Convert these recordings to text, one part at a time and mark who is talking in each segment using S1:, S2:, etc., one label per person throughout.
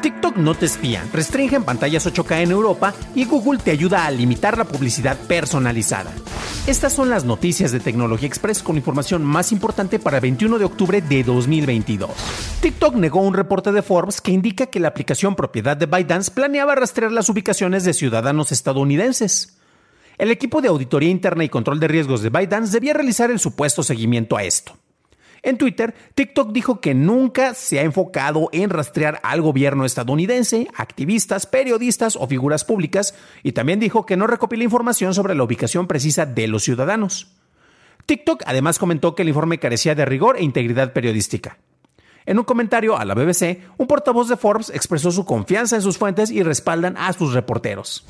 S1: TikTok no te espía, restringe en pantallas 8K en Europa y Google te ayuda a limitar la publicidad personalizada. Estas son las noticias de Tecnología Express con información más importante para el 21 de octubre de 2022. TikTok negó un reporte de Forbes que indica que la aplicación propiedad de ByteDance planeaba rastrear las ubicaciones de ciudadanos estadounidenses. El equipo de auditoría interna y control de riesgos de ByteDance debía realizar el supuesto seguimiento a esto. En Twitter, TikTok dijo que nunca se ha enfocado en rastrear al gobierno estadounidense, activistas, periodistas o figuras públicas, y también dijo que no recopila información sobre la ubicación precisa de los ciudadanos. TikTok además comentó que el informe carecía de rigor e integridad periodística. En un comentario a la BBC, un portavoz de Forbes expresó su confianza en sus fuentes y respaldan a sus reporteros.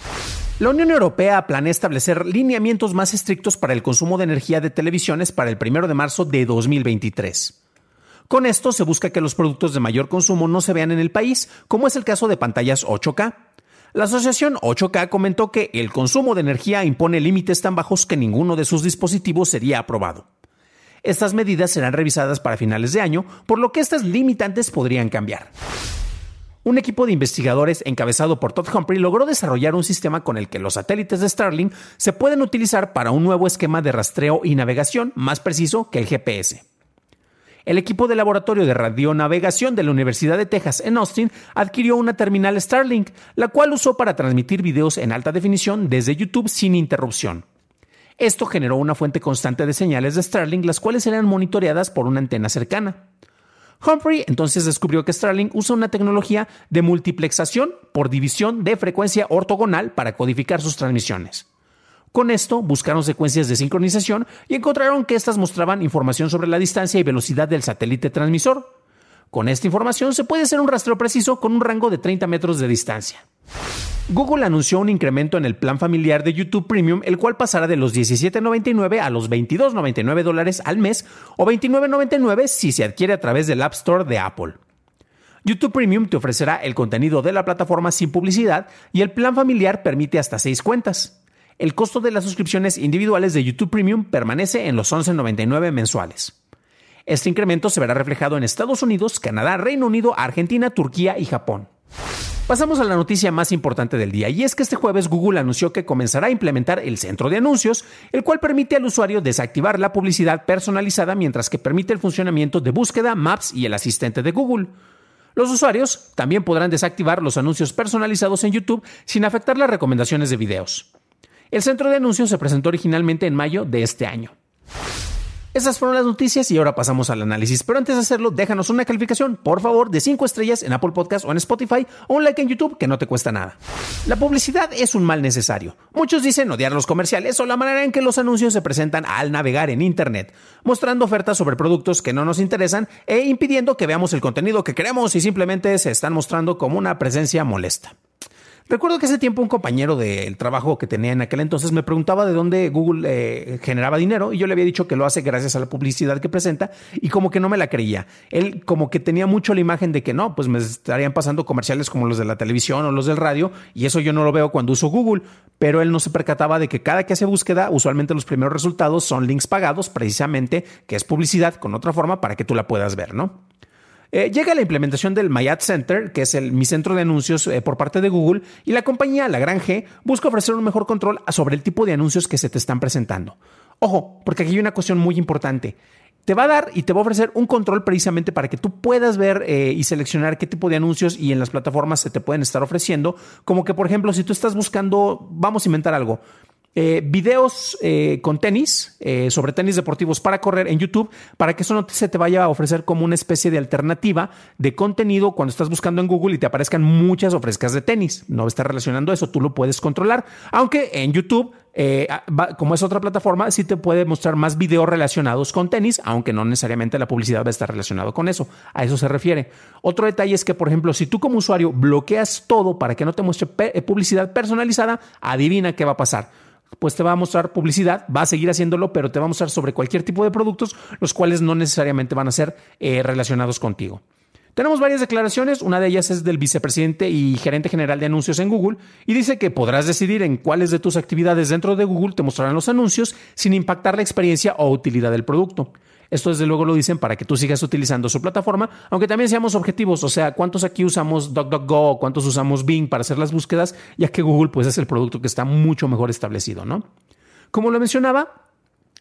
S1: La Unión Europea planea establecer lineamientos más estrictos para el consumo de energía de televisiones para el 1 de marzo de 2023. Con esto se busca que los productos de mayor consumo no se vean en el país, como es el caso de pantallas 8K. La asociación 8K comentó que el consumo de energía impone límites tan bajos que ninguno de sus dispositivos sería aprobado. Estas medidas serán revisadas para finales de año, por lo que estas limitantes podrían cambiar un equipo de investigadores encabezado por Todd Humphrey logró desarrollar un sistema con el que los satélites de Starlink se pueden utilizar para un nuevo esquema de rastreo y navegación más preciso que el GPS. El equipo de laboratorio de radionavegación de la Universidad de Texas en Austin adquirió una terminal Starlink, la cual usó para transmitir videos en alta definición desde YouTube sin interrupción. Esto generó una fuente constante de señales de Starlink, las cuales eran monitoreadas por una antena cercana. Humphrey entonces descubrió que Starlink usa una tecnología de multiplexación por división de frecuencia ortogonal para codificar sus transmisiones. Con esto buscaron secuencias de sincronización y encontraron que estas mostraban información sobre la distancia y velocidad del satélite transmisor. Con esta información se puede hacer un rastreo preciso con un rango de 30 metros de distancia. Google anunció un incremento en el plan familiar de YouTube Premium, el cual pasará de los 17.99 a los 22.99 dólares al mes o 29.99 si se adquiere a través del App Store de Apple. YouTube Premium te ofrecerá el contenido de la plataforma sin publicidad y el plan familiar permite hasta 6 cuentas. El costo de las suscripciones individuales de YouTube Premium permanece en los 11.99 mensuales. Este incremento se verá reflejado en Estados Unidos, Canadá, Reino Unido, Argentina, Turquía y Japón. Pasamos a la noticia más importante del día, y es que este jueves Google anunció que comenzará a implementar el centro de anuncios, el cual permite al usuario desactivar la publicidad personalizada mientras que permite el funcionamiento de búsqueda, Maps y el asistente de Google. Los usuarios también podrán desactivar los anuncios personalizados en YouTube sin afectar las recomendaciones de videos. El centro de anuncios se presentó originalmente en mayo de este año. Esas fueron las noticias y ahora pasamos al análisis. Pero antes de hacerlo, déjanos una calificación, por favor, de 5 estrellas en Apple Podcast o en Spotify o un like en YouTube que no te cuesta nada. La publicidad es un mal necesario. Muchos dicen odiar los comerciales o la manera en que los anuncios se presentan al navegar en Internet, mostrando ofertas sobre productos que no nos interesan e impidiendo que veamos el contenido que queremos y simplemente se están mostrando como una presencia molesta. Recuerdo que hace tiempo un compañero del trabajo que tenía en aquel entonces me preguntaba de dónde Google eh, generaba dinero y yo le había dicho que lo hace gracias a la publicidad que presenta y como que no me la creía. Él como que tenía mucho la imagen de que no, pues me estarían pasando comerciales como los de la televisión o los del radio y eso yo no lo veo cuando uso Google, pero él no se percataba de que cada que hace búsqueda usualmente los primeros resultados son links pagados precisamente, que es publicidad con otra forma para que tú la puedas ver, ¿no? Eh, llega la implementación del My Ad Center, que es el, mi centro de anuncios eh, por parte de Google, y la compañía, la Gran G, busca ofrecer un mejor control sobre el tipo de anuncios que se te están presentando. Ojo, porque aquí hay una cuestión muy importante. Te va a dar y te va a ofrecer un control precisamente para que tú puedas ver eh, y seleccionar qué tipo de anuncios y en las plataformas se te pueden estar ofreciendo. Como que, por ejemplo, si tú estás buscando, vamos a inventar algo, eh, videos eh, con tenis, eh, sobre tenis deportivos para correr en YouTube, para que eso no se te vaya a ofrecer como una especie de alternativa de contenido cuando estás buscando en Google y te aparezcan muchas ofrezcas de tenis. No está relacionando eso, tú lo puedes controlar. Aunque en YouTube como es otra plataforma, sí te puede mostrar más videos relacionados con tenis, aunque no necesariamente la publicidad va a estar relacionado con eso. A eso se refiere. Otro detalle es que, por ejemplo, si tú como usuario bloqueas todo para que no te muestre publicidad personalizada, adivina qué va a pasar pues te va a mostrar publicidad, va a seguir haciéndolo, pero te va a mostrar sobre cualquier tipo de productos, los cuales no necesariamente van a ser eh, relacionados contigo. Tenemos varias declaraciones, una de ellas es del vicepresidente y gerente general de anuncios en Google, y dice que podrás decidir en cuáles de tus actividades dentro de Google te mostrarán los anuncios sin impactar la experiencia o utilidad del producto. Esto desde luego lo dicen para que tú sigas utilizando su plataforma, aunque también seamos objetivos, o sea, cuántos aquí usamos DuckDuckGo, cuántos usamos Bing para hacer las búsquedas, ya que Google pues es el producto que está mucho mejor establecido, ¿no? Como lo mencionaba,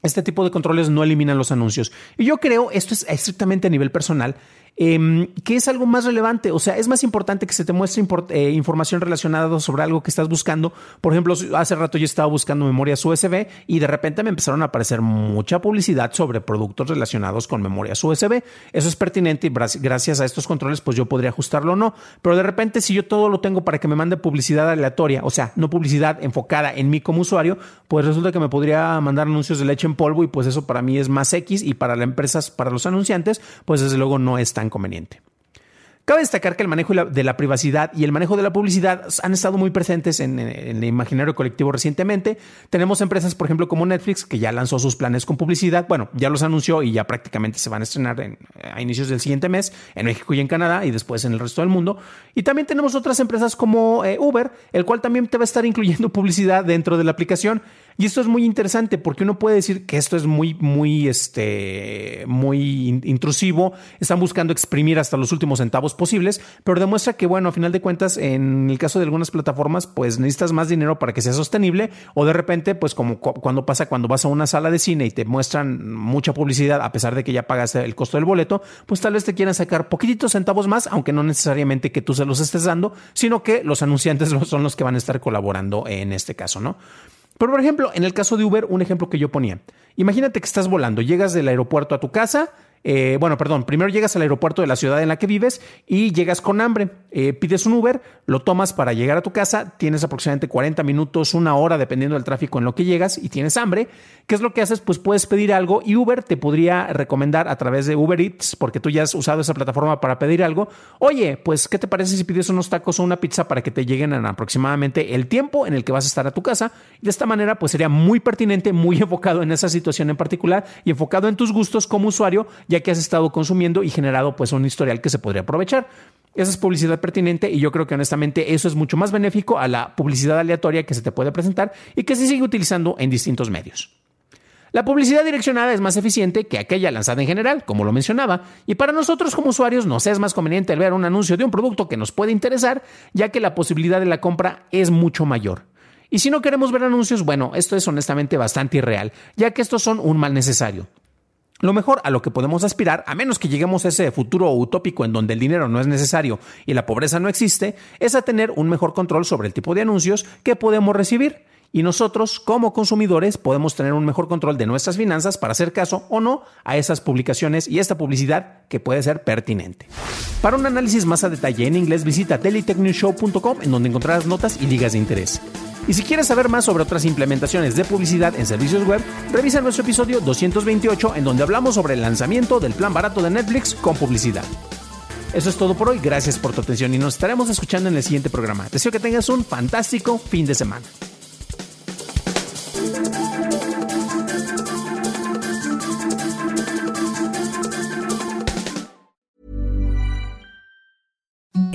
S1: este tipo de controles no eliminan los anuncios. Y yo creo, esto es estrictamente a nivel personal, Em, ¿Qué es algo más relevante. O sea, es más importante que se te muestre eh, información relacionada sobre algo que estás buscando. Por ejemplo, hace rato yo estaba buscando memorias USB y de repente me empezaron a aparecer mucha publicidad sobre productos relacionados con memorias USB. Eso es pertinente y gracias a estos controles, pues yo podría ajustarlo o no. Pero de repente, si yo todo lo tengo para que me mande publicidad aleatoria, o sea, no publicidad enfocada en mí como usuario, pues resulta que me podría mandar anuncios de leche en polvo y pues eso para mí es más X y para las empresas, para los anunciantes, pues desde luego no es tan conveniente. Cabe destacar que el manejo de la privacidad y el manejo de la publicidad han estado muy presentes en, el imaginario colectivo recientemente. Tenemos empresas, por ejemplo, como Netflix, que ya lanzó sus planes con publicidad. Bueno, ya los anunció y ya prácticamente se van a estrenar a inicios del siguiente mes en México y en Canadá y después en el resto del mundo. Y también tenemos otras empresas como eh, Uber, el cual también te va a estar incluyendo publicidad dentro de la aplicación. Y esto es muy interesante porque uno puede decir que esto es muy, muy, este, muy intrusivo. Están buscando exprimir hasta los últimos centavos posibles, pero demuestra que, bueno, a final de cuentas, en el caso de algunas plataformas, pues necesitas más dinero para que sea sostenible o de repente, pues como cuando pasa cuando vas a una sala de cine y te muestran mucha publicidad a pesar de que ya pagaste el costo del boleto, pues tal vez te quieran sacar poquititos centavos más, aunque no necesariamente que tú se los estés dando, sino que los anunciantes son los que van a estar colaborando en este caso, ¿no? Pero, por ejemplo, en el caso de Uber, un ejemplo que yo ponía. Imagínate que estás volando, llegas del aeropuerto a tu casa, eh, bueno, perdón, primero llegas al aeropuerto de la ciudad en la que vives y llegas con hambre. Eh, pides un Uber, lo tomas para llegar a tu casa, tienes aproximadamente 40 minutos, una hora, dependiendo del tráfico en lo que llegas y tienes hambre. ¿Qué es lo que haces? Pues puedes pedir algo y Uber te podría recomendar a través de Uber Eats, porque tú ya has usado esa plataforma para pedir algo. Oye, pues, ¿qué te parece si pides unos tacos o una pizza para que te lleguen en aproximadamente el tiempo en el que vas a estar a tu casa? De esta manera, pues sería muy pertinente, muy enfocado en esa situación en particular y enfocado en tus gustos como usuario, ya que has estado consumiendo y generado pues un historial que se podría aprovechar. Esa es publicidad pertinente y yo creo que honestamente eso es mucho más benéfico a la publicidad aleatoria que se te puede presentar y que se sigue utilizando en distintos medios. La publicidad direccionada es más eficiente que aquella lanzada en general, como lo mencionaba, y para nosotros como usuarios nos es más conveniente ver un anuncio de un producto que nos puede interesar, ya que la posibilidad de la compra es mucho mayor. Y si no queremos ver anuncios, bueno, esto es honestamente bastante irreal, ya que estos son un mal necesario. Lo mejor a lo que podemos aspirar, a menos que lleguemos a ese futuro utópico en donde el dinero no es necesario y la pobreza no existe, es a tener un mejor control sobre el tipo de anuncios que podemos recibir. Y nosotros, como consumidores, podemos tener un mejor control de nuestras finanzas para hacer caso o no a esas publicaciones y esta publicidad que puede ser pertinente. Para un análisis más a detalle en inglés, visita dailytechnewshow.com en donde encontrarás notas y ligas de interés. Y si quieres saber más sobre otras implementaciones de publicidad en servicios web, revisa nuestro episodio 228 en donde hablamos sobre el lanzamiento del plan barato de Netflix con publicidad. Eso es todo por hoy, gracias por tu atención y nos estaremos escuchando en el siguiente programa. Deseo que tengas un fantástico fin de semana.